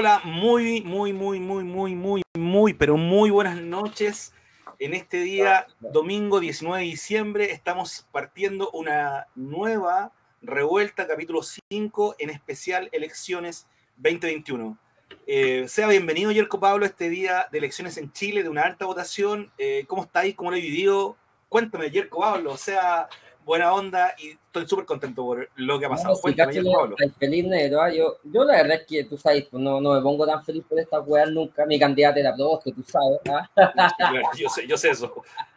Hola, muy, muy, muy, muy, muy, muy, muy, pero muy buenas noches. En este día, domingo 19 de diciembre, estamos partiendo una nueva revuelta, capítulo 5, en especial elecciones 2021. Eh, sea bienvenido, Yerko Pablo, este día de elecciones en Chile, de una alta votación. Eh, ¿Cómo estáis? ¿Cómo lo he vivido? Cuéntame, Yerko Pablo, o sea, buena onda y estoy súper contento por lo que ha pasado. No, feliz negro, yo, yo la verdad es que tú sabes, pues, no, no me pongo tan feliz por esta weá nunca. Mi candidata era dos, que tú sabes. ¿ah? yo, sé, yo sé eso.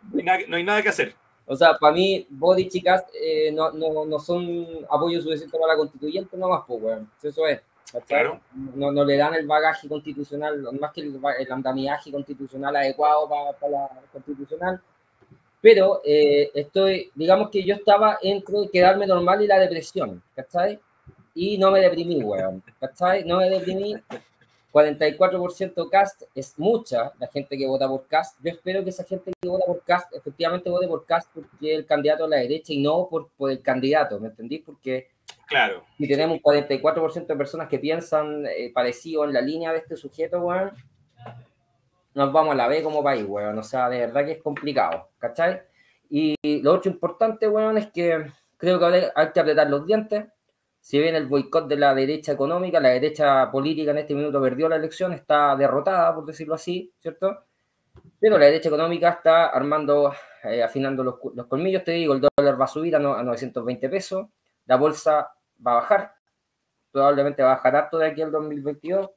No hay, nada, que hacer. O sea, para mí, Body chicas eh, no, no, no, son apoyo suficiente para la constituyente, no más, pues, weón. Eso es. Claro. No, no, le dan el bagaje constitucional, más que el, el andamiaje constitucional adecuado para, para la constitucional pero eh, estoy, digamos que yo estaba entre quedarme normal y la depresión, ¿cachai? Y no me deprimí, weón, ¿cachai? No me deprimí. 44% cast es mucha la gente que vota por cast. Yo espero que esa gente que vota por cast efectivamente vote por cast porque el candidato a la derecha y no por, por el candidato, ¿me entendí? Porque claro. si tenemos un 44% de personas que piensan eh, parecido en la línea de este sujeto, weón, nos vamos a la B como país, weón. O sea, de verdad que es complicado, ¿cachai? Y lo otro importante, weón, es que creo que hay que apretar los dientes. Si bien el boicot de la derecha económica, la derecha política en este minuto perdió la elección, está derrotada, por decirlo así, ¿cierto? Pero la derecha económica está armando, eh, afinando los, los, colmillos, te digo, el dólar va a subir a, a 920 pesos, la bolsa va a bajar, probablemente va a bajar harto de aquí al 2022,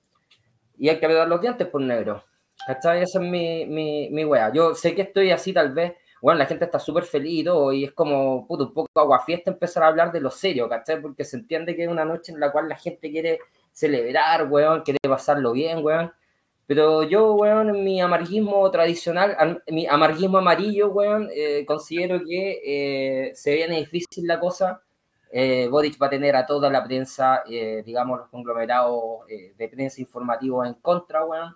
y hay que apretar los dientes por negro. ¿Cachai? Esa es mi, mi, mi wea. Yo sé que estoy así, tal vez. Bueno, la gente está súper feliz y todo, y es como, puto, un poco aguafiesta empezar a hablar de lo serio, ¿cachai? Porque se entiende que es una noche en la cual la gente quiere celebrar, weón, quiere pasarlo bien, weón. Pero yo, weón, en mi amarguismo tradicional, mi amarguismo amarillo, weón, eh, considero que eh, se viene difícil la cosa. Eh, Boric va a tener a toda la prensa, eh, digamos, los conglomerados de prensa informativos en contra, weón.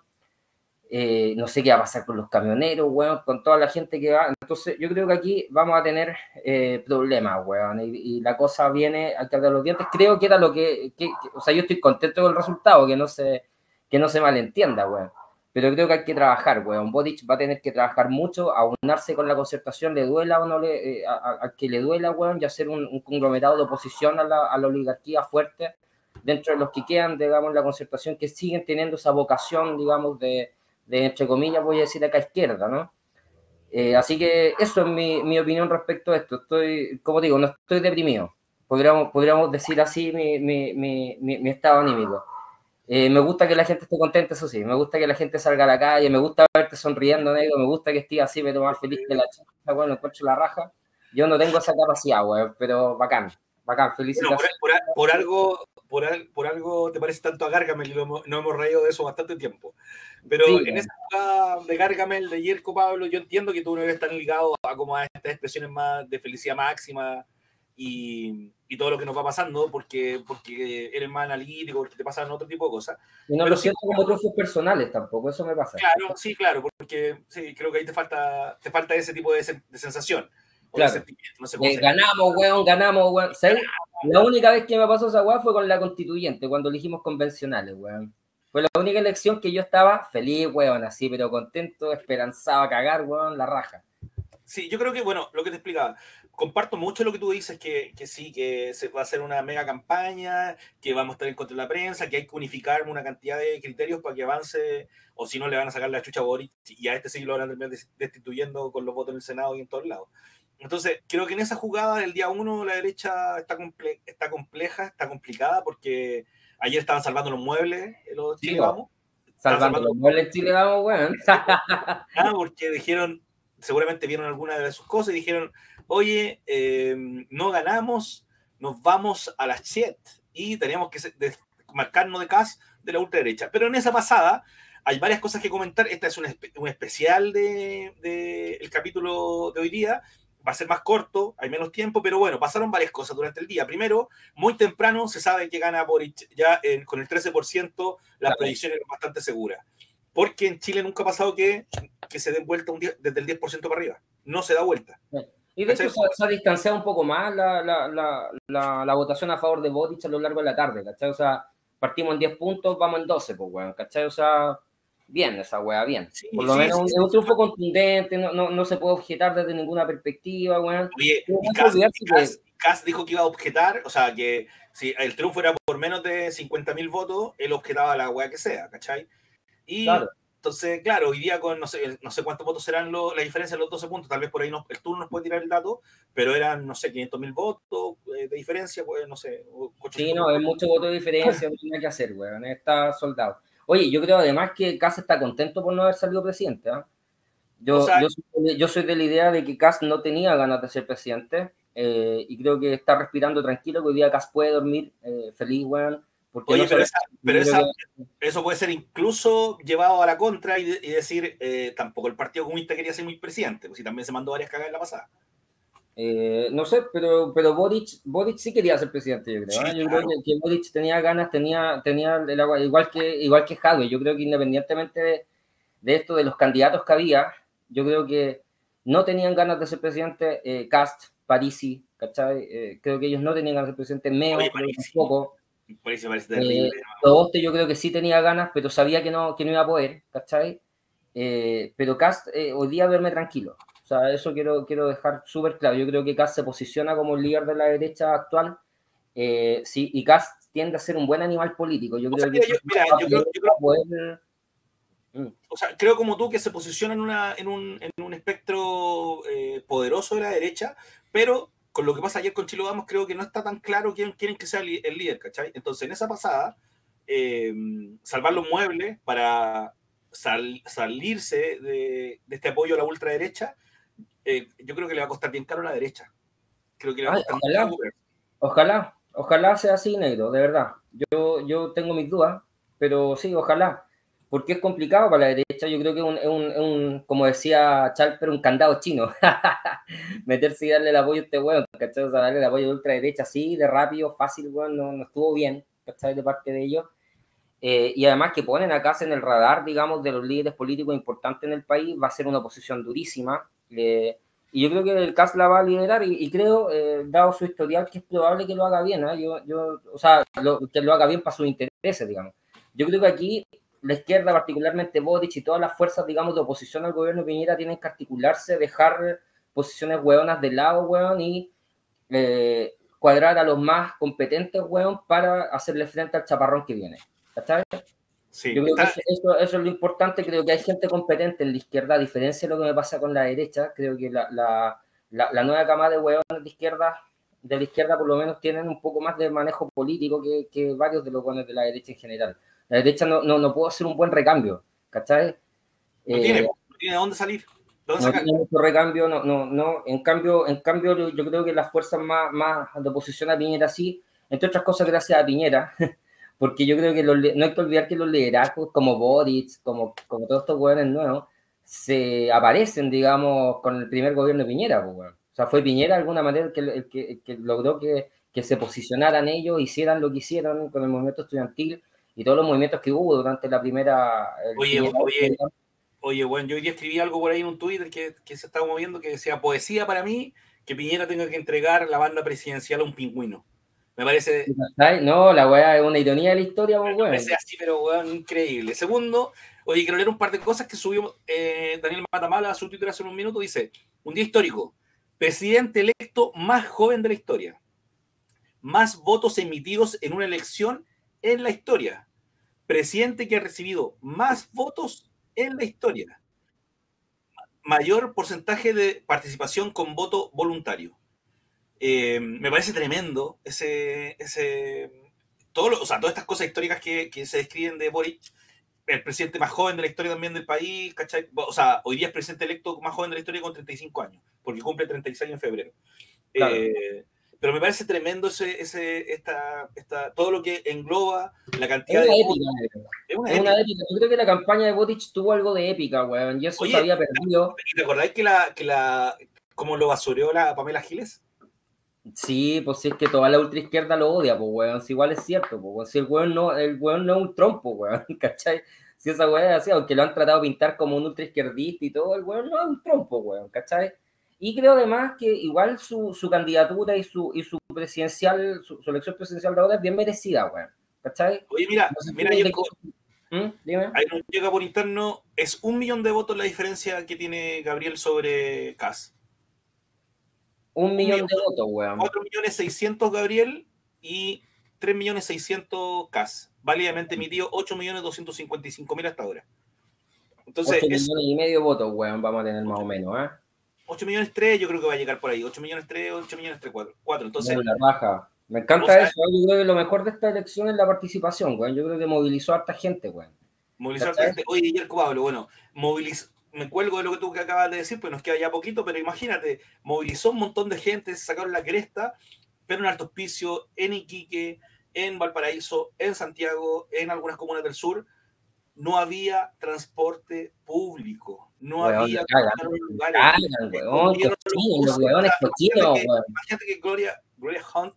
Eh, no sé qué va a pasar con los camioneros, weón, con toda la gente que va. Entonces, yo creo que aquí vamos a tener eh, problemas, weón, y, la cosa viene al de los dientes. Creo que era lo que, o sea, yo estoy contento con el resultado, que no se, que no se malentienda, weón. Pero creo que hay que trabajar, weón. Bodic va a tener que trabajar mucho, aunarse con la concertación, le duela o no le, eh, a, que le duela, weón, y hacer un, un conglomerado de oposición a la, a la oligarquía fuerte dentro de los que quedan, digamos, la concertación, que siguen teniendo esa vocación, digamos, de de entre comillas, voy a decir acá izquierda, ¿no? Eh, así que eso es mi, mi, opinión respecto a esto. Estoy, como digo, no estoy deprimido. Podríamos, podríamos decir así mi, mi, mi estado anímico. Eh, me gusta que la gente esté contenta, eso sí. Me gusta que la gente salga a la calle. Me gusta verte sonriendo, negro. Me gusta que estés así, me tomo feliz de la chica. Bueno, encuentro la raja. Yo no tengo esa capacidad, güey, pero bacán. Bacán, felicitaciones. por, por, algo, por, por, algo te parece tanto a Gargamel y no hemos reído de eso bastante tiempo. Pero en esa época de Gargamel, de Yerko Pablo, yo entiendo que tú no eres tan ligado a como a estas expresiones más de felicidad máxima y, y, todo lo que nos va pasando, porque, porque eres más analítico, porque te pasan otro tipo de cosas. Y no lo siento como trozos personales tampoco, eso me pasa. Claro, sí, claro, porque sí, creo que ahí te falta, te falta ese tipo de, de sensación. Claro. No sé eh, ganamos, weón, ganamos, weón. La única vez que me pasó esa weá fue con la constituyente, cuando elegimos convencionales, weón. Fue la única elección que yo estaba feliz, weón, así, pero contento, esperanzado a cagar, weón, la raja. Sí, yo creo que, bueno, lo que te explicaba, comparto mucho lo que tú dices, que, que, sí, que se va a hacer una mega campaña, que vamos a estar en contra de la prensa, que hay que unificar una cantidad de criterios para que avance, o si no le van a sacar la chucha a Boris, y a este sí lo van a terminar destituyendo con los votos en el Senado y en todos lados. Entonces, creo que en esa jugada del día uno la derecha está, está compleja, está complicada, porque Ayer estaban salvando los muebles eh, los Chile Vamos. Salvando, los muebles Chile Vamos, weón. ah, porque dijeron, seguramente vieron alguna de sus cosas y dijeron, oye, em, no ganamos, nos vamos a las chet y teníamos que marcarnos de CAS de la ultraderecha. Pero en esa pasada hay varias cosas que comentar. Esta es un, especial del de, el capítulo de hoy día va a ser más corto, hay menos tiempo, pero bueno, pasaron varias cosas durante el día. Primero, muy temprano se sabe que gana Boric, ya con el 13%, la predicción es bastante segura. Porque en Chile nunca ha pasado que, que se den vuelta un desde el 10% para arriba. No se da vuelta. Y de hecho se, ha distanciado un poco más la, la, la, la, votación a favor de Boric a lo largo de la tarde, ¿cachai? O sea, partimos en 10 puntos, vamos en 12, pues, weón, ¿cachai? O sea, bien esa weá, bien. Por lo menos es un triunfo contundente, no, no, no, se puede objetar desde ninguna perspectiva, weón. Oye, Cass, dijo que iba a objetar, o sea, que si el triunfo era por menos de 50.000 votos, él objetaba la weá que sea, ¿cachai? Y claro. Entonces, claro, hoy día con no sé, no sé cuántos votos serán la diferencia de los 12 puntos, tal vez por ahí no, el turno nos puede tirar el dato, pero eran, no sé, 500.000 votos eh, de diferencia, pues, no sé. Sí, no, es mucho voto de diferencia, no tiene que hacer, weón, está soldado. Oye, yo creo además que Kass está contento por no haber salido presidente. ¿eh? Yo, yo, soy, de la idea de que Kass no tenía ganas de ser presidente eh, y creo que está respirando tranquilo, que hoy día Kass puede dormir eh, feliz, weón. Oye, pero, eso puede ser incluso llevado a la contra y, decir, tampoco el Partido Comunista quería ser muy presidente, pues si también se mandó varias cagadas en la pasada. Eh, no sé, pero, pero Boric, Boric sí quería ser presidente, yo creo. ¿eh? yo creo que, Boric tenía ganas, tenía, tenía el agua, igual que, igual que Jadwe. Yo creo que independientemente de, de, esto, de los candidatos que había, yo creo que no tenían ganas de ser presidente eh, Cast, Parisi, ¿cachai? Eh, creo que ellos no tenían ganas de ser presidente Meo, Oye, tampoco. Parece, parece terrible. Eh, yo creo que sí tenía ganas, pero sabía que no, que no iba a poder, ¿cachai? pero Cast hoy día verme tranquilo. O sea, eso quiero, quiero dejar súper claro. Yo creo que Kass se posiciona como el líder de la derecha actual. Eh, sí, y Kass tiende a ser un buen animal político. Yo creo que. mira, yo creo, mm. O sea, creo como tú que se posiciona en, una, en, un, en un espectro eh, poderoso de la derecha, pero con lo que pasa ayer con Chilo Vamos, creo que no está tan claro quién quieren que sea el, líder, ¿cachai? Entonces, en esa pasada, eh, salvar los muebles para salirse de, de, este apoyo a la ultraderecha eh, yo creo que le va a costar bien caro a la derecha. Creo que le va a costar ojalá, ojalá, ojalá sea así, negro, de verdad. Yo, yo tengo mis dudas, pero sí, ojalá. Porque es complicado para la derecha. Yo creo que es un, un, como decía Chalper, un candado chino. Meterse y darle el apoyo a este weón, ¿cachai? O sea, darle el apoyo de ultraderecha así, de rápido, fácil, weón, no, no estuvo bien, ¿cachai? De parte de ellos. Eh, y además que ponen acá en el radar, digamos, de los líderes políticos importantes en el país, va a ser una oposición durísima, y yo creo que el CAS la va a liderar y, creo, eh, dado su historial, que es probable que lo haga bien. ¿eh? Yo, yo, o sea, que lo haga bien para sus intereses, digamos. Yo creo que aquí la izquierda, particularmente Boric y todas las fuerzas, digamos, de oposición al gobierno de Piñera tienen que articularse, dejar posiciones hueonas de lado, hueón, y eh, cuadrar a los más competentes, hueón, para hacerle frente al chaparrón que viene. ¿Está yo creo que eso, es lo importante. Creo que hay gente competente en la izquierda, a diferencia de lo que me pasa con la derecha. Creo que la, la, la, nueva camada de huevones de izquierda, de la izquierda, por lo menos, tienen un poco más de manejo político que, que varios de los huevones de la derecha en general. La derecha no, no, no puede hacer un buen recambio, ¿cachai? No tiene, eh, no tiene dónde salir. ¿Dónde no tiene mucho recambio, no, no, no. En cambio, en cambio, yo creo que las fuerzas más, más de oposición a Piñera sí, entre otras cosas, gracias a Piñera. porque yo creo que no hay que olvidar que los liderazgos como Boric, como, como todos estos gobiernos nuevos, se aparecen, digamos, con el primer gobierno de Piñera. Pues, o sea, fue Piñera de alguna manera el que, el que, que logró que, que, se posicionaran ellos, hicieran lo que hicieron con el movimiento estudiantil y todos los movimientos que hubo durante la primera... Oye, oye, oye, bueno, yo hoy día escribí algo por ahí en un Twitter que, que se estaba moviendo que decía, poesía para mí, que Piñera tenga que entregar la banda presidencial a un pingüino. Me parece. No, la weá es una ironía de la historia, Me parece así, pero weón, increíble. Segundo, oye, quiero leer un par de cosas que subió eh, Daniel Matamala a su Twitter hace un minuto. Dice: Un día histórico. Presidente electo más joven de la historia. Más votos emitidos en una elección en la historia. Presidente que ha recibido más votos en la historia. Mayor porcentaje de participación con voto voluntario eh, me parece tremendo ese, ese todo o sea, todas estas cosas históricas que, que, se describen de Boric, el presidente más joven de la historia también del país, ¿cachai? O sea, hoy día es presidente electo más joven de la historia con 35 años, porque cumple 36 años en febrero. Eh, pero me parece tremendo ese, ese, esta, esta, todo lo que engloba la cantidad es una de. Épica, es una, es una épica. Yo creo que la campaña de Boric tuvo algo de épica, weón. Y eso se había perdido. ¿Y te acordáis que la, que la, cómo lo basureó la Pamela Giles? Sí, pues si es que toda la ultraizquierda lo odia, pues weón, si igual es cierto, pues si el weón no, el weón no es un trompo, weón, ¿cachai? Si esa weón es así, aunque lo han tratado de pintar como un ultraizquierdista y todo, el weón no es un trompo, weón, ¿cachai? Y creo además que igual su, su candidatura y su, y su presidencial, su, elección presidencial de ahora es bien merecida, weón. ¿Cachai? Oye, mira, No mira, Yerko, ¿Mm? Dime. ahí nos llega por interno, es un millón de votos la diferencia que tiene Gabriel sobre Cas. Un millón millón. de votos, weón. 4 millones 600 Gabriel y 3 millones 600 Cas. Válidamente emitido 8 millones 255 mil hasta ahora. Entonces, 8 es millones y medio de votos, weón, vamos a tener más o menos, ¿eh? 8 millones 3, yo creo que va a llegar por ahí. 8 millones 3, 8 millones 3, 4. 4. Entonces, la. Me encanta O sea, eso, yo creo que lo mejor de esta elección es la participación, weón. Yo creo que movilizó a harta gente, weón. movilizar ¿cachai? gente. Oye, Yerko Pablo, bueno, moviliz... me cuelgo de lo que tú que acabas de decir, pues nos queda ya poquito, pero imagínate, movilizó un montón de gente, sacaron la cresta, pero en Alto Hospicio, en Iquique, en Valparaíso, en Santiago, en algunas comunas del sur, no había transporte público. No Weón, había cagan, lugares. Cagan, weón, Escondieron cochinos, los weones cochinos, Imagínate que- weón. Imagínate que Gloria, Gloria Hunt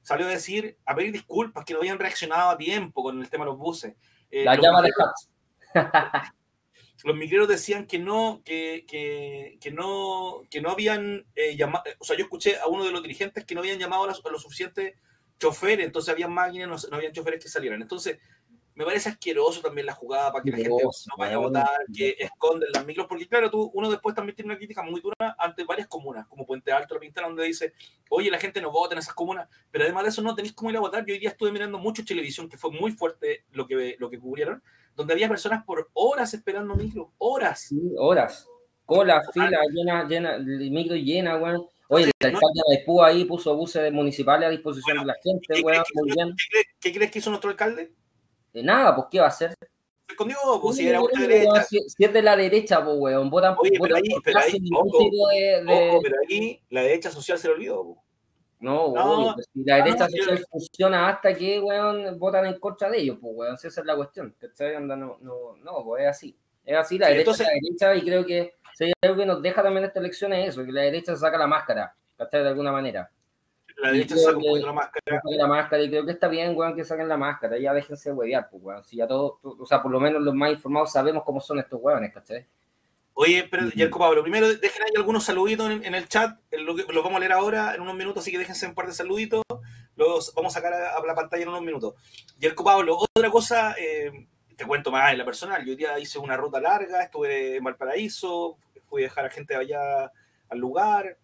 salió a decir, a pedir disculpas, que no habían reaccionado a tiempo con el tema de los buses. Eh, La los llama de migreros- Hats. los migreros decían que no, que, que, que no, que no habían llamado, o sea, yo escuché a uno de los dirigentes que no habían llamado a los, a los suficientes choferes, entonces habían máquinas, no, no habían choferes que salieran. Entonces, me parece asqueroso también la jugada para que la gente Asqueroso, no vaya a votar, que esconden las micros, porque claro, tú, uno después también tiene una crítica muy dura ante varias comunas, como Puente Alto, La Pintana, donde dice, oye, la gente no vota en esas comunas, pero además de eso no tenéis cómo ir a votar. Yo hoy día estuve mirando mucho televisión, que fue muy fuerte lo que, lo que cubrieron, donde había personas por horas esperando micro, horas. Sí, horas. Cola, fila, llena, llena, el micro llena, weón. Oye, el alcalde de Maipú ahí puso buses municipales a disposición de la gente, ¿Qué weón, crees, que, muy hizo- bien. qué crees- qué crees que hizo nuestro alcalde? De nada, pues, ¿qué va a hacer? Se pues si era Weón, ultra derecha. Si, si es de la derecha, pues, weón, votan, Oye, pero votan ahí- pero ahí, ojo, de... de- Ojo, pero aquí la derecha social se le olvidó. pues. No, pues, si la derecha no, yo- social funciona hasta que, weón, votan en contra de ellos, pues, weón, si esa es la cuestión, ¿cachai? No, no, no, pues es así. Es así, la Sí, derecha entonces- es la derecha y creo que hay algo que nos deja también esta elección es eso, que la derecha saca la máscara, ¿cachai? De alguna manera. La derecha saca un poquito la máscara. Saca la máscara y creo que está bien, weón, que saquen la máscara, ya déjense huevear, pues, weón. Si ya todos, o sea, por lo menos los más informados sabemos cómo son estos weones, ¿cachai? Oye, pero Ujú. Yerko Pablo, primero dejen ahí algunos saluditos en, en el chat, lo que vamos a leer ahora en unos minutos, así que déjense un par de saluditos, los vamos a sacar a, a la pantalla en unos minutos. Yerko Pablo, otra cosa, eh, te cuento más en la personal, yo hoy día hice una ruta larga, estuve en Valparaíso, fui a dejar a gente allá al lugar,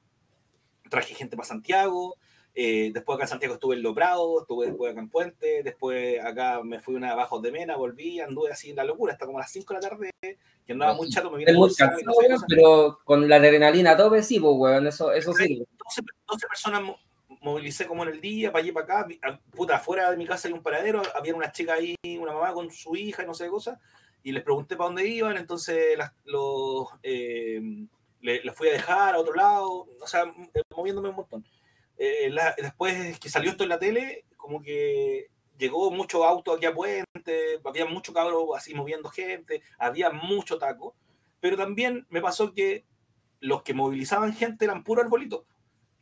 traje gente para Santiago, eh, después acá en Santiago estuve en Loprado, estuve después acá en Puente, después acá me fui una Bajos de Mena, volví, anduve así en la locura, hasta como a las 5 de la tarde, que andaba muy chato, me vine muy y no cansado, sé, cosas. pero con la adrenalina a tope, sí, pues, weón, eso, eso sí. 12, 12 personas mo- movilicé como en el día, para allí para acá, vi- a- puta, afuera de mi casa hay un paradero, había una chica ahí, una mamá con su hija y no sé qué cosa, y les pregunté para dónde iban, entonces las, los, eh, le- les fui a dejar a otro lado, o sea, eh, moviéndome un montón. Eh, la- después que salió esto en la tele, como que llegó mucho auto aquí a Puente, había mucho cabro así moviendo gente, había mucho taco, pero también me pasó que los que movilizaban gente eran puro arbolito,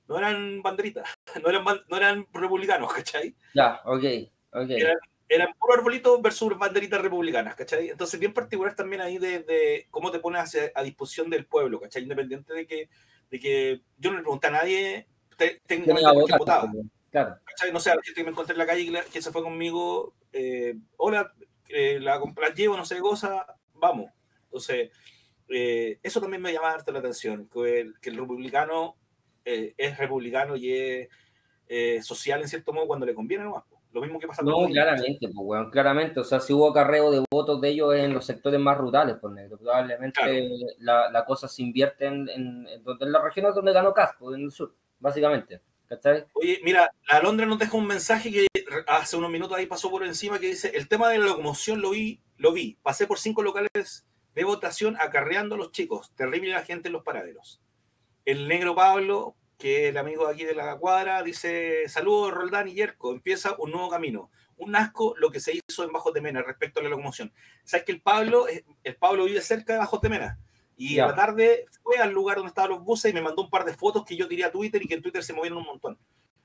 no eran banderitas, no eran, no eran republicanos, ¿cachai? Ya, ok, ok. Era- Eran puro arbolito versus banderitas republicanas, ¿cachai? Entonces, bien particular también ahí de, de cómo te pones hacia- a disposición del pueblo, ¿cachai? Independiente de que, de que yo no le pregunté a nadie técnicamente votaba. pues, Claro. ¿cachai? No sé, la gente que me encontré en la calle que, se fue conmigo, eh, hola, eh, la, la llevo, no sé qué cosa, vamos. Entonces, eh, eso también me llama harto la atención, que el, que el republicano eh, es republicano y es eh, social en cierto modo cuando le conviene nomás. Lo mismo que pasa con No, Boric, claramente, pues, weón, claramente. O sea, si hubo acarreo de votos de ellos en los sectores más rurales, por negro. Probablemente Claro. la, la cosa se invierte en, en, en donde en las regiones donde ganó Caspo, en el sur, básicamente. ¿Cachai? Oye, mira, la Alondra nos deja un mensaje que hace unos minutos ahí pasó por encima que dice, el tema de la locomoción lo vi, lo vi, pasé por cinco locales de votación acarreando a los chicos, terrible la gente en los paraderos. El negro Pablo, que es el amigo de aquí de la cuadra, dice, saludos Roldán y Yerko, empieza un nuevo camino. Un asco lo que se hizo en Bajos de Mena respecto a la locomoción. Sabes que el Pablo, el Pablo vive cerca de Bajos de Mena. Y Ya. a la tarde fue al lugar donde estaban los buses y me mandó un par de fotos que yo tiré a Twitter y que en Twitter se movieron un montón.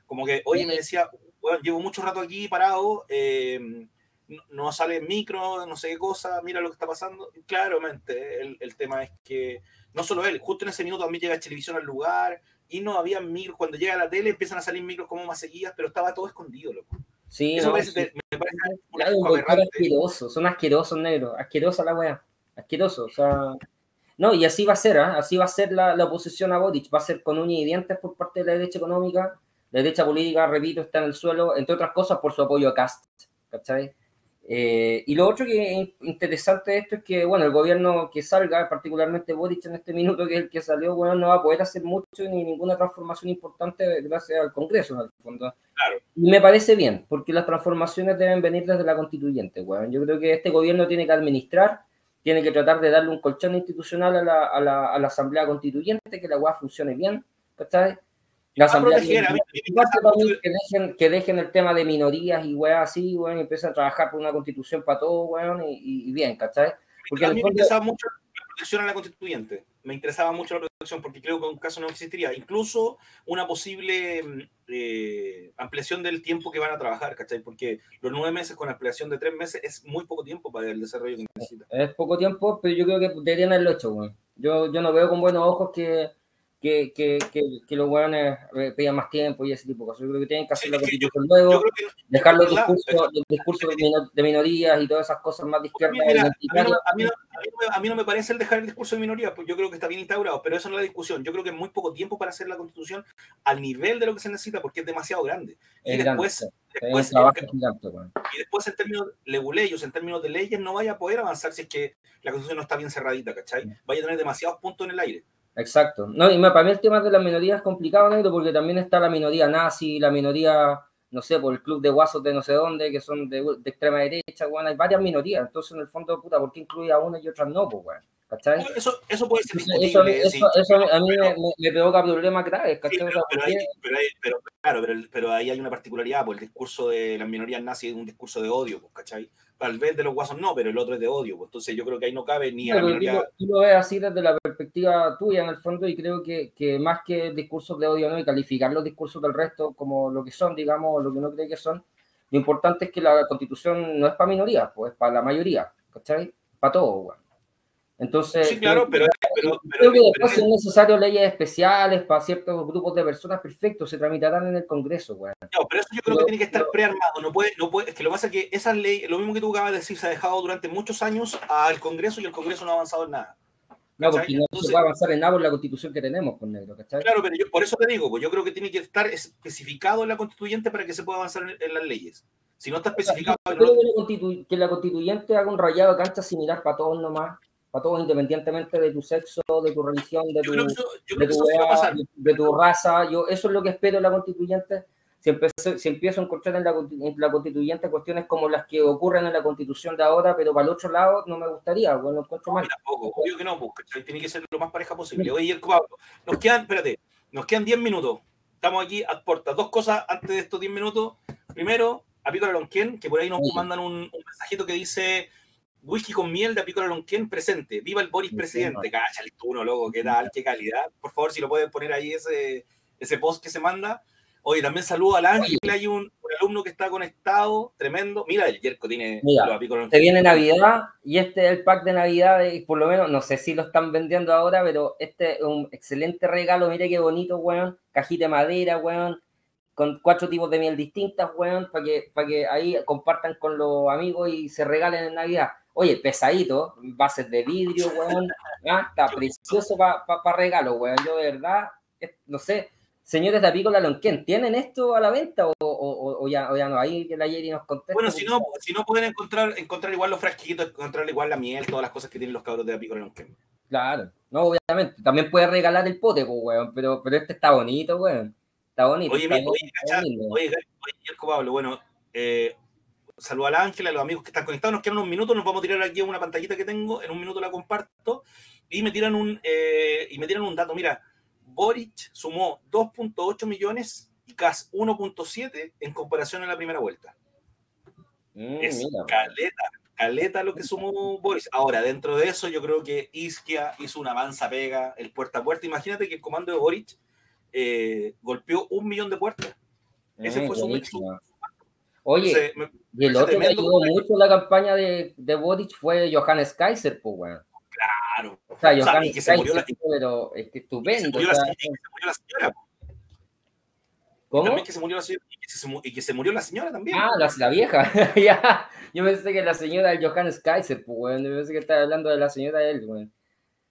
Como que, oye, me decía, bueno, llevo mucho rato aquí parado, eh, no, no sale micro, no sé qué cosa, mira lo que está pasando. Y claramente, el, el tema es que no solo él, justo en ese minuto también llega televisión al lugar y no había micros. Cuando llega la tele empiezan a salir micros como más seguidas, pero estaba todo escondido, loco. Sí, Eso no, me, sí. me parece Claro, un asqueroso, son asquerosos negros, asquerosa la weá, asqueroso, o sea, no, y así va a ser, ¿ah? así va a ser la, la oposición a Boric, va a ser con uñas y dientes por parte de la derecha económica, la derecha política, repito, está en el suelo, entre otras cosas por su apoyo a Cast, ¿cachai? Eh, y lo otro que es interesante de esto es que, bueno, el gobierno que salga, particularmente Boric en este minuto, que es el que salió, bueno, no va a poder hacer mucho ni ninguna transformación importante gracias al Congreso, en el fondo. Claro. Y me parece bien, porque las transformaciones deben venir desde la constituyente, weón. Yo creo que este gobierno tiene que administrar, tiene que tratar de darle un colchón institucional a la, a la, a la asamblea constituyente, que la weá funcione bien, ¿cachai? La Va a asamblea proteger, me Igual que dejen, que dejen el tema de minorías y weá así, weón, y empiecen a trabajar por una constitución para todos, weón, y, y- bien, ¿cachai? Porque a mí me fondo, mucho protección a la constituyente. Me interesaba mucho la protección porque creo que un caso no existiría. Incluso una posible mm, eh, ampliación del tiempo que van a trabajar, ¿cachai? Porque los nueve meses con ampliación de tres meses es muy poco tiempo para el desarrollo que necesita. es poco tiempo, pero yo creo que deberían haberlo hecho, weón. Yo, yo no veo con buenos ojos que, que, que, que, que los weones eh, pidan más tiempo y ese tipo de cosas. Yo creo que tienen que hacer la Sí, yo- constitución luego, dejar los discursos, los discursos de, mino- de minorías y todas esas cosas más de izquierda. Mira, a, mí no, a mí no- a mí no me- a mí no me parece el dejar el discurso de minoría, pues yo creo que está bien instaurado, pero eso no es la discusión. Yo creo que es muy poco tiempo para hacer la constitución al nivel de lo que se necesita porque es demasiado grande. Y Es grande, después, un después, gigante, weón. y después en términos leguleyos, en términos de leyes, no vaya a poder avanzar si es que la constitución no está bien cerradita, ¿cachai? Vaya a tener demasiados puntos en el aire. Exacto. No, y me- para mí el tema de las minorías es complicado, negro, porque también está la minoría nazi, la minoría, no sé, por el club de guasos de no sé dónde, que son de, de extrema derecha, weón, hay varias minorías. Entonces, en el fondo, puta, ¿por qué incluye a una y otras no, pues? ¿Cachai? Eso, eso puede ser Entonces, eso, eso, sí, eso a mí pero- me, me- provoca problemas graves, Sí, pero, pero ¿por hay- pero hay- pero- claro, pero, ahí hay una particularidad, pues el discurso de las minorías nazi es un discurso de odio, pues, ¿cachai? Tal vez de los guasos no, pero el otro es de odio, pues entonces yo creo que ahí no cabe ni a la minoría. tú lo ves así desde la perspectiva tuya en el fondo y creo que, que más que discursos de odio ¿no? y calificar los discursos del resto como lo que son, digamos, o lo que uno cree que son, lo importante es que la constitución no es para minorías, pues es para la mayoría, ¿cachai? Para todos, weón. Entonces, Sí, claro, pero, pero, pero- creo que después si es necesario leyes especiales para ciertos grupos de personas, perfecto, se tramitarán en el Congreso, weón. no, pero eso yo creo que tiene que estar prearmado, no puede, no puede, es que lo que pasa es que esa ley, lo mismo que tú acabas de decir, se ha dejado durante muchos años al Congreso y el Congreso no ha avanzado en nada. No, porque no Entonces- se puede avanzar en nada por la constitución que tenemos, con negro, ¿cachai? Claro, pero yo, por eso te digo, pues yo creo que tiene que estar especificado en la constituyente para que se pueda avanzar en, en las leyes. Si no está especificado, Yo no- creo que la, constitu- que la constituyente haga un rayado de cancha similar para todos nomás, para todos independientemente de tu sexo, de tu religión, tu, tu, edad, de tu raza. Yo, eso es lo que espero de la constituyente. Si empiezo, si empiezo a encontrar en la, en la constituyente cuestiones como las que ocurren en la constitución de ahora, pero para el otro lado no me gustaría, bueno, lo encuentro mal. Y tampoco, obvio que no, ¿cachai? tiene que ser lo más pareja posible. Oye, Pablo, nos quedan, espérate, nos quedan 10 minutos. Estamos aquí a puertas. Dos cosas antes de estos 10 minutos. Primero, a Pícola Lonquén, que por ahí nos Sí. mandan un, un mensajito que dice whisky con miel de Pícola Lonquén presente. Viva el Boris Sí, presidente. Cáchale tú uno, loco, qué tal, qué calidad. Por favor, si lo pueden poner ahí ese, ese post que se manda. Oye, también saludo al Ángel, hay un, un alumno que está conectado, tremendo. Mira, el Yerko tiene Mira, los Pícola Se Lonquén. viene Navidad y este es el pack de Navidad, y por lo menos, no sé si lo están vendiendo ahora, pero este es un excelente regalo, mire qué bonito, weón, cajita de madera, weón, con cuatro tipos de miel distintas, weón, para que, para que ahí compartan con los amigos y se regalen en Navidad. Oye, pesadito, bases de vidrio, weón, ah, está precioso para regalo, weón, yo de verdad, no sé, señores de Apícola Lonquén, ¿tienen esto a la venta o, o- o- ya, o ya no? Ahí que la Yeri nos conteste. Bueno, si no, si no pueden encontrar, encontrar igual los frasquitos, encontrar igual la miel, todas las cosas que tienen los cabros de la Pícola Lonquén. Claro, no, obviamente. También puede regalar el pote, pues, weón. Pero, pero este está bonito, weón. Está bonito. Oye, está mi- oye, está oye, oye, Pablo, bueno, eh, saludo a la Ángela, a los amigos que están conectados, nos quedan unos minutos, nos vamos a tirar aquí una pantallita que tengo, en un minuto la comparto, y me tiran un, eh, y me tiran un dato, mira, Boric sumó 2.8 millones y Cas 1.7 en comparación a la primera vuelta. Mm, Es mira, caleta, caleta lo que sumó Boris. Ahora, dentro de eso, yo creo que Isquia hizo una mansa pega, el puerta a puerta. Imagínate que el comando de Boric eh, golpeó un millón de puertas. Ese mm, fue su-. Oye, Entonces, me- y el otro que ayudó mucho la campaña de, de Boric fue Johannes Kaiser, pues, weón. Claro. O sea, O sea, que se murió la- pero es que Se estupendo. murió, o sea, se murió la señora. ¿Cómo? También que se murió la señora, y que se, murió la señora también. Ah, la, la vieja. ya. Yo pensé que la señora del Johannes Kaiser, pues, weón. Yo pensé que estaba hablando de la señora de él, weón.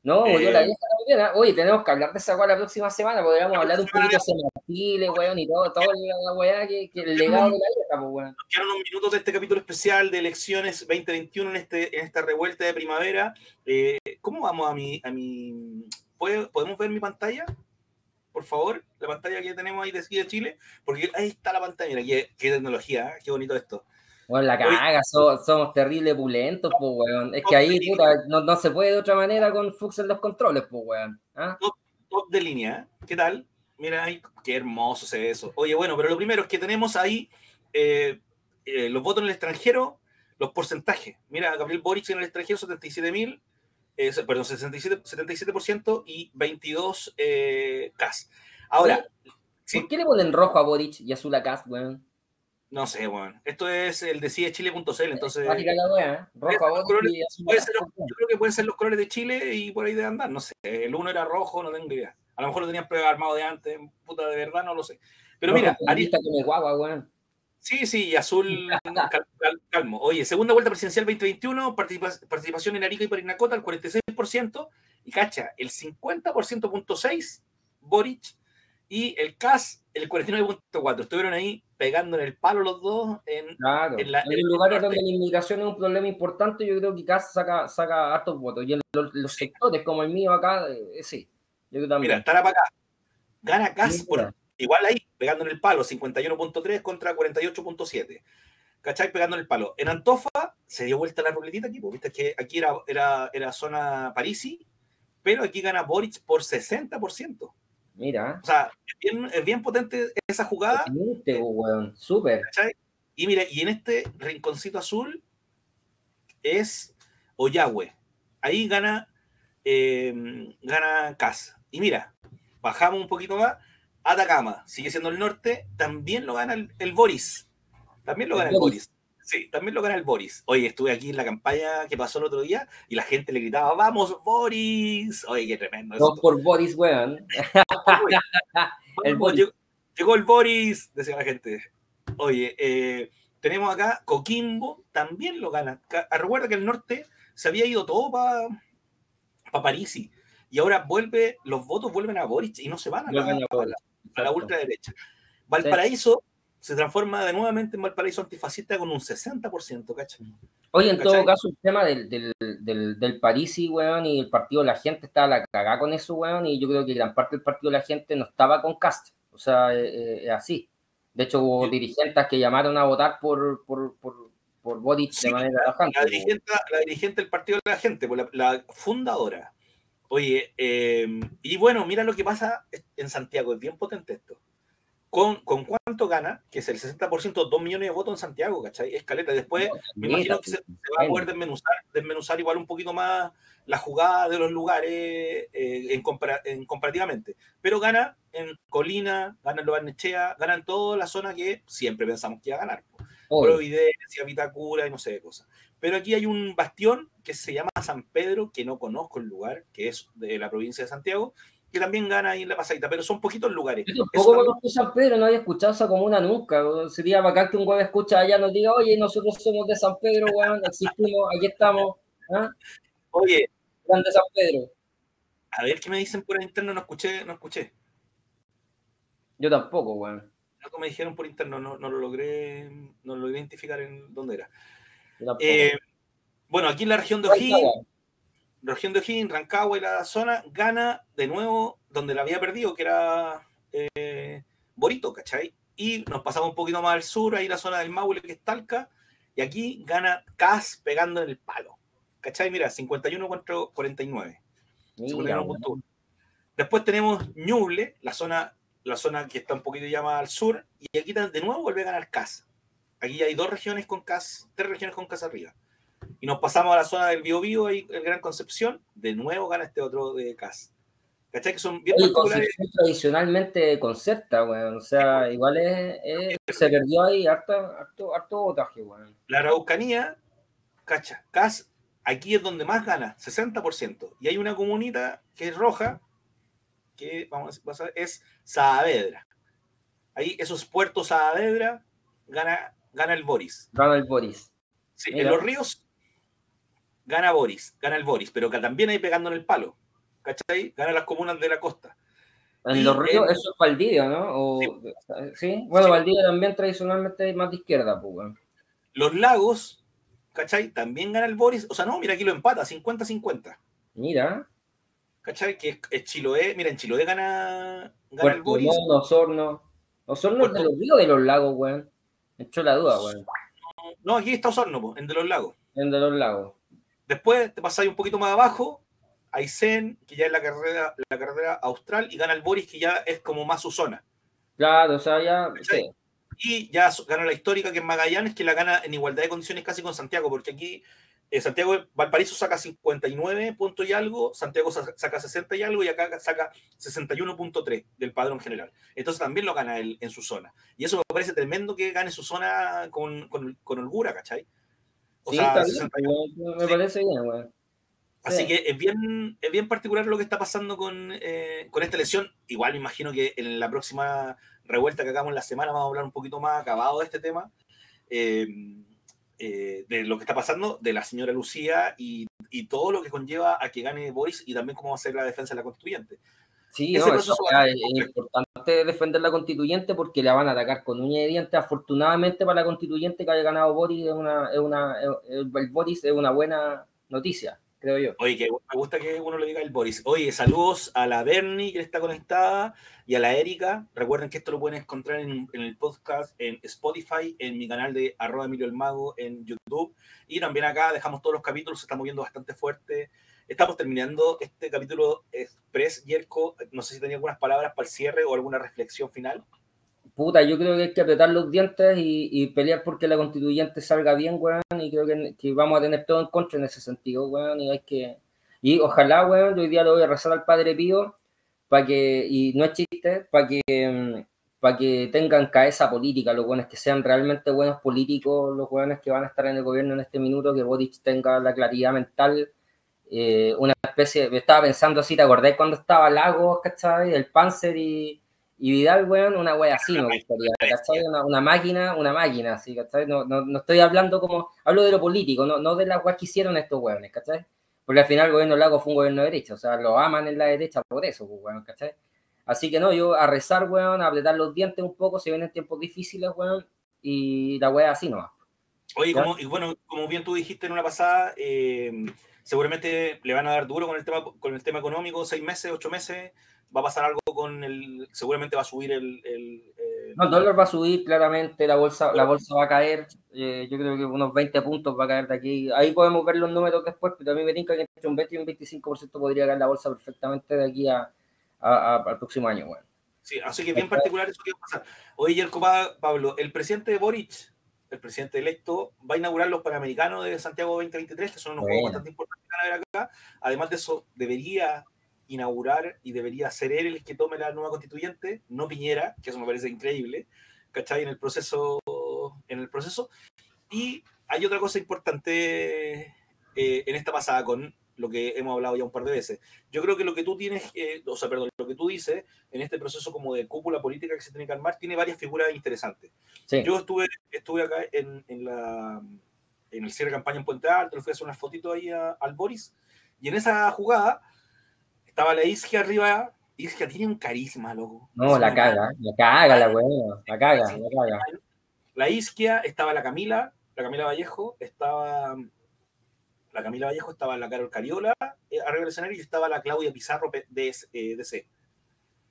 No, murió la eh, vieja también. Oye, tenemos que hablar de esa weá la próxima semana. Podríamos hablar un poquito de Chile, weón, y todo, todo la weá que, que el legado de la vieja, pues, weón. Nos quedan unos minutos de este capítulo especial de elecciones 2021 en, este, en esta revuelta de primavera. Eh, ¿Cómo vamos a mi, a mi... ¿Podemos ver mi pantalla? por favor, la pantalla que tenemos ahí de, Chile, porque ahí está la pantalla, mira, qué, tecnología, ¿eh? qué bonito esto. Bueno, la caga, somos, terribles pulentos, pues, weón. Es que ahí, puta, no, se puede de otra manera con Fux en los controles, pues, weón. ¿Ah? Top, de línea, ¿eh? ¿qué tal? Mira qué hermoso se ve eso. Oye, bueno, pero lo primero es que tenemos ahí eh, los votos en el extranjero, los porcentajes. Mira, Gabriel Boric en el extranjero, 77 mil, perdón, 67%, 77% y 22 eh, CAS. Ahora, ¿por qué le ponen rojo a Boric y azul a CAS, weón? No sé, weón. Esto es el de Chile.cl, entonces. La ¿eh? Rojo a Boric y azul Yo creo que pueden ser los colores de Chile y por ahí de andar, no sé. El uno era rojo, no tengo idea. A lo mejor lo tenían armado de antes, puta de verdad, no lo sé. Pero mira, Arista que me guagua, weón. Sí, sí, azul calmo. Oye, segunda vuelta presidencial 2021, participación en Arica y Parinacota al 46%, y cacha, el 50.6 Boric y el CAS el 49.4. Estuvieron ahí pegando en el palo los dos. En, claro, en, la, en lugares donde la inmigración es un problema importante, yo creo que CAS saca, saca hartos votos. Y en los, sectores como el mío acá, eh, sí. Yo también. Mira, estará para acá. Gana CAS por Igual ahí, pegando en el palo, 51.3 contra 48.7. ¿Cachai? Pegando en el palo. En Antofa se dio vuelta la ruletita aquí, porque viste que aquí era, era, era zona Parisi, pero aquí gana Boric por 60%. Mira. O sea, es bien, potente esa jugada. Súper. Y mire, y en este rinconcito azul es Oyagüe. Ahí gana, eh, gana Cas. Y mira, bajamos un poquito más Atacama, sigue siendo el norte, también lo gana el, Boris. También lo gana el, Boris. Sí, también lo gana el Boris. Oye, estuve aquí en la campaña que pasó el otro día y la gente le gritaba, ¡Vamos, Boris! Oye, qué tremendo. No por Boris, weón. el Llegó, el Boris, decía la gente. Oye, eh, tenemos acá Coquimbo, también lo gana. Ah, recuerda que el norte se había ido todo para pa Parisi y ahora vuelve, los votos vuelven a Boris y no se van a la, a la ultraderecha. Valparaíso se transforma de nuevamente en Valparaíso antifascista con un 60%, ¿cachai? Oye, en todo caso, el tema del, del, del, del Parisi, weón, y el partido de la gente estaba la cagada con eso, weón, y yo creo que gran parte del partido de la gente no estaba con Cast. O sea, es eh, eh, así. De hecho, hubo dirigentes que llamaron a votar por, por, por, por Boric de manera la, la, dirigente, la dirigente del partido de la gente, pues la, la fundadora, Oye, em, y bueno, mira lo que pasa en Santiago, es bien potente esto. ¿Con, con cuánto gana? Que es el 60%, 2 millones de votos en Santiago, ¿cachai? Escaleta. Después me imagino que se, va a poder desmenuzar, desmenuzar, igual un poquito más la jugada de los lugares eh, en, en, comparativamente. Pero gana en Colina, gana en Lobarnechea, gana en toda la zona que siempre pensamos que iba a ganar. Providencia, Vitacura y no sé qué cosas. Pero aquí hay un bastión que se llama San Pedro, que no conozco el lugar, que es de la provincia de Santiago, que también gana ahí en la pasadita, pero son poquitos lugares. Yo tampoco conozco San Pedro, no había escuchado esa comuna nunca. Sería bacán que un huevo escucha allá nos diga, oye, nosotros somos de San Pedro, weón, existimos, aquí estamos. ¿ah? Oye. Grande San Pedro. A ver qué me dicen por interno, no escuché, no escuché. Yo tampoco, weón. Algo me dijeron por interno, no, no lo logré, no lo logré identificar en dónde era. Eh, bueno, aquí en la región de O'Higgins, región de O'Higgins, Rancagua y la zona, gana de nuevo donde la había perdido, que era eh, Borito, ¿cachai? Y nos pasamos un poquito más al sur, ahí la zona del Maule, que es Talca, y aquí gana Cas pegando en el palo. ¿Cachai? Mira, 51 contra 49. Después tenemos Ñuble, la zona, la zona que está un poquito ya más al sur, y aquí de nuevo vuelve a ganar Cas. Aquí hay dos regiones con CAS, tres regiones con CAS arriba. Y nos pasamos a la zona del Biobío, ahí el Gran Concepción, de nuevo gana este otro de CAS. ¿Cachai? Que son bien tradicionalmente concerta, weón. O sea, igual es, se perdió ahí harto, harto, harto votaje, weón. La Araucanía, cacha, CAS, aquí es donde más gana, 60%. Y hay una comunidad que es roja, que vamos a ver, es Saavedra. ahí esos puertos Saavedra, gana, gana el Boris. Gana el Boris. Sí, en los ríos gana Boris, gana el Boris, pero que también ahí pegando en el palo. ¿Cachai? Gana las comunas de la costa. En los ríos, eso es Valdivia, ¿no? sí. Bueno, Valdivia también tradicionalmente es más de izquierda, pues, Los lagos, ¿cachai? También gana el Boris. O sea, no, mira, aquí lo empata, 50-50. Mira. ¿Cachai? Que es, Chiloé. Mira, en Chiloé gana, gana el Boris. No, Osorno. Osorno es de los ríos de los lagos, weón. Me echó la duda, weón. No, aquí está Osorno, en de los lagos. En de los lagos. Después te pasáis un poquito más abajo, Aysén, que ya es la carrera, la carrera austral, y gana el Boris, que ya es como más su zona. Claro, o sea, ya. Y ya gana la histórica, que es Magallanes, que la gana en igualdad de condiciones casi con Santiago, porque aquí eh, Santiago Valparaíso saca 59 puntos y algo, Santiago saca 60 y algo, y acá saca 61.3 del padrón general. Entonces también lo gana él en su zona. Y eso me parece tremendo que gane su zona con, con, con holgura, ¿cachai? O sea, me parece bien, güey. Así que es bien, es bien particular lo que está pasando con, eh, con esta elección. Igual me imagino que en la próxima revuelta que hagamos en la semana vamos a hablar un poquito más acabado de este tema, eh, eh, de lo que está pasando, de la señora Lucía y, y, todo lo que conlleva a que gane Boris y también cómo va a ser la defensa de la constituyente. Sí, no, es, importante defender la constituyente porque la van a atacar con uña y dientes. Afortunadamente para la constituyente que haya ganado Boris, es una, es una, el Boris es una buena noticia creo yo. Oye, que me gusta que uno le diga el Boris. Oye, saludos a la Bernie que está conectada y a la Erika. Recuerden que esto lo pueden encontrar en, el podcast, en Spotify, en mi canal de arroba Emilio el Mago en YouTube. Y también acá dejamos todos los capítulos, se está moviendo bastante fuerte. Estamos terminando este capítulo express, Yerko. No sé si tenía algunas palabras para el cierre o alguna reflexión final puta, yo creo que hay que apretar los dientes y, pelear porque la constituyente salga bien, weón, y creo que, vamos a tener todo en contra en ese sentido, weón, y hay que... Y ojalá, weón, yo hoy día lo voy a rezar al Padre Pío, para que, y no es chiste, para que, mm, para que tengan cabeza política los weones, que sean realmente buenos políticos los weones que van a estar en el gobierno en este minuto, que Boric tenga la claridad mental, eh, una especie, me estaba pensando así, ¿te acordás cuando estaba Lagos, cachai? El Panzer y y Vidal, weón, una wea así me gustaría, ¿cachai? Una, máquina, una máquina, así, ¿cachai? No, no, no, estoy hablando como, hablo de lo político, no, no de las weas que hicieron estos weones, ¿cachai? Porque al final el gobierno Lago fue un gobierno de derecha, o sea, lo aman en la derecha por eso, pues, weón, ¿cachai? Así que no, yo a rezar, weón, a apretar los dientes un poco, se vienen tiempos difíciles, weón, y la wea así no Oye, como, y bueno, como bien tú dijiste en una pasada, eh, seguramente le van a dar duro con el tema, con el tema económico, seis meses, ocho meses, va a pasar algo con el, seguramente va a subir el... el eh, no, el dólar va a subir claramente, la bolsa, la bolsa va a caer, eh, yo creo que unos 20 puntos va a caer de aquí, ahí podemos ver los números después, pero a mí me tinca que entre un 20 y un 25% podría caer la bolsa perfectamente de aquí a, al próximo año, bueno. Sí, así que bien particular eso que va a pasar. Oye, Yerko Pablo, el presidente de Boric, el presidente electo, va a inaugurar los Panamericanos de Santiago 2023, que son unos juegos bastante importantes para ver acá. Además de eso, debería inaugurar y debería ser él el que tome la nueva constituyente, no Piñera, que eso me parece increíble, ¿cachai? En el proceso. En el proceso. Y hay otra cosa importante eh, en esta pasada con lo que hemos hablado ya un par de veces. Yo creo que lo que tú tienes, o sea, perdón, lo que tú dices en este proceso como de cúpula política que se tiene que armar, tiene varias figuras interesantes. Yo estuve, estuve acá en, en, la, en el cierre de campaña en Puente Alto, le fui a hacer unas fotitos ahí al Boris, y en esa jugada estaba la Isquia arriba. Isquia tiene un carisma, loco. No, la caga, la caga la weón, la caga, la caga. La Isquia, estaba la Camila, la Camila Vallejo, estaba la Camila Vallejo, estaba la Carol Cariola eh, arriba del escenario y estaba la Claudia Pizarro de eh, DC.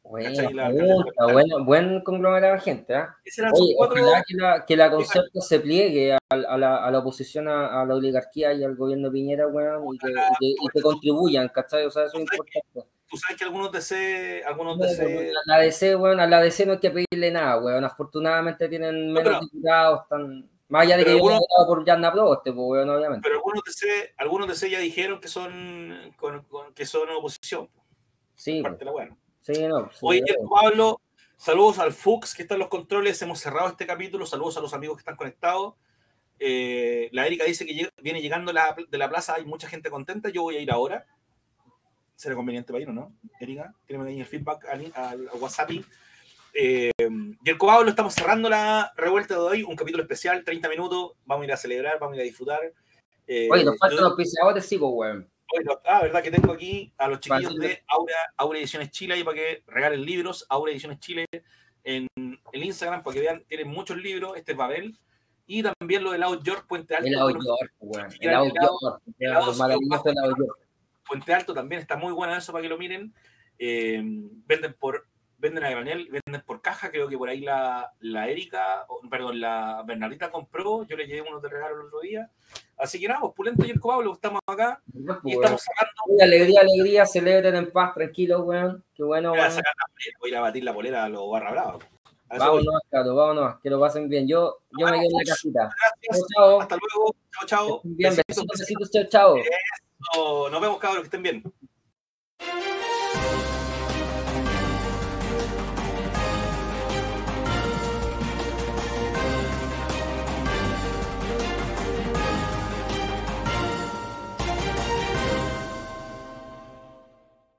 Bueno, buen conglomerado de gente. ¿eh? ojalá que la, que la concepto se pliegue a, la, a la, oposición a, la oligarquía y al gobierno Piñera, weón, y, que, y, que, contribuyan, ¿cachai? O sea, eso es importante. Tú sabes que algunos DC, algunos DC... La, DC, weón, a la DC no hay que pedirle nada, weón. Afortunadamente tienen menos diputados, tan... Más allá de que algunos, yo he por Yanna Proboste, pues, weón, obviamente. Pero algunos DC, algunos DC ya dijeron que son, con, que son oposición. Sí. Parte la bueno. Sí, no. Oye, Pablo, saludos al Fux que está en los controles. Hemos cerrado este capítulo. Saludos a los amigos que están conectados. Eh, la Erika dice que viene llegando de la plaza. Hay mucha gente contenta. Yo voy a ir ahora. ¿Será conveniente para ir o no? Erika, tiene ahí el feedback al, WhatsApp. Eh, y el Pablo, estamos cerrando la revuelta de hoy, un capítulo especial, 30 minutos, vamos a ir a celebrar, vamos a ir a disfrutar. Eh, Oye, nos faltan los pisadores, sí, pues, weón. Ah, verdad que tengo aquí a los chiquillos de Aura, Aura Ediciones Chile ahí para que regalen libros, Aura Ediciones Chile en el Instagram para que vean, tienen muchos libros, este es Babel, y también lo del Out York Puente Alto. El Out York, bueno, el Out York, el Puente Alto también está muy bueno eso para que lo miren. Eh, venden por venden a granel, venden por caja, creo que por ahí la, la Erika, perdón, la Bernardita compró, yo le llevé unos de regalo el otro día. Así que nada, pues Pulento y el Pablo, estamos acá y estamos sacando. Alegría, alegría, celebren en paz, tranquilo, weón. Qué bueno, voy a, sacar voy a ir a batir la polera a los barra bravos. Vámonos, Cato, vámonos, que lo pasen bien. Yo, yo me quedo en la casita. Gracias. Chao, Hasta luego. Chao, chao. Bien, besitos, besitos, chao, chao. Nos vemos, cabros, que estén bien.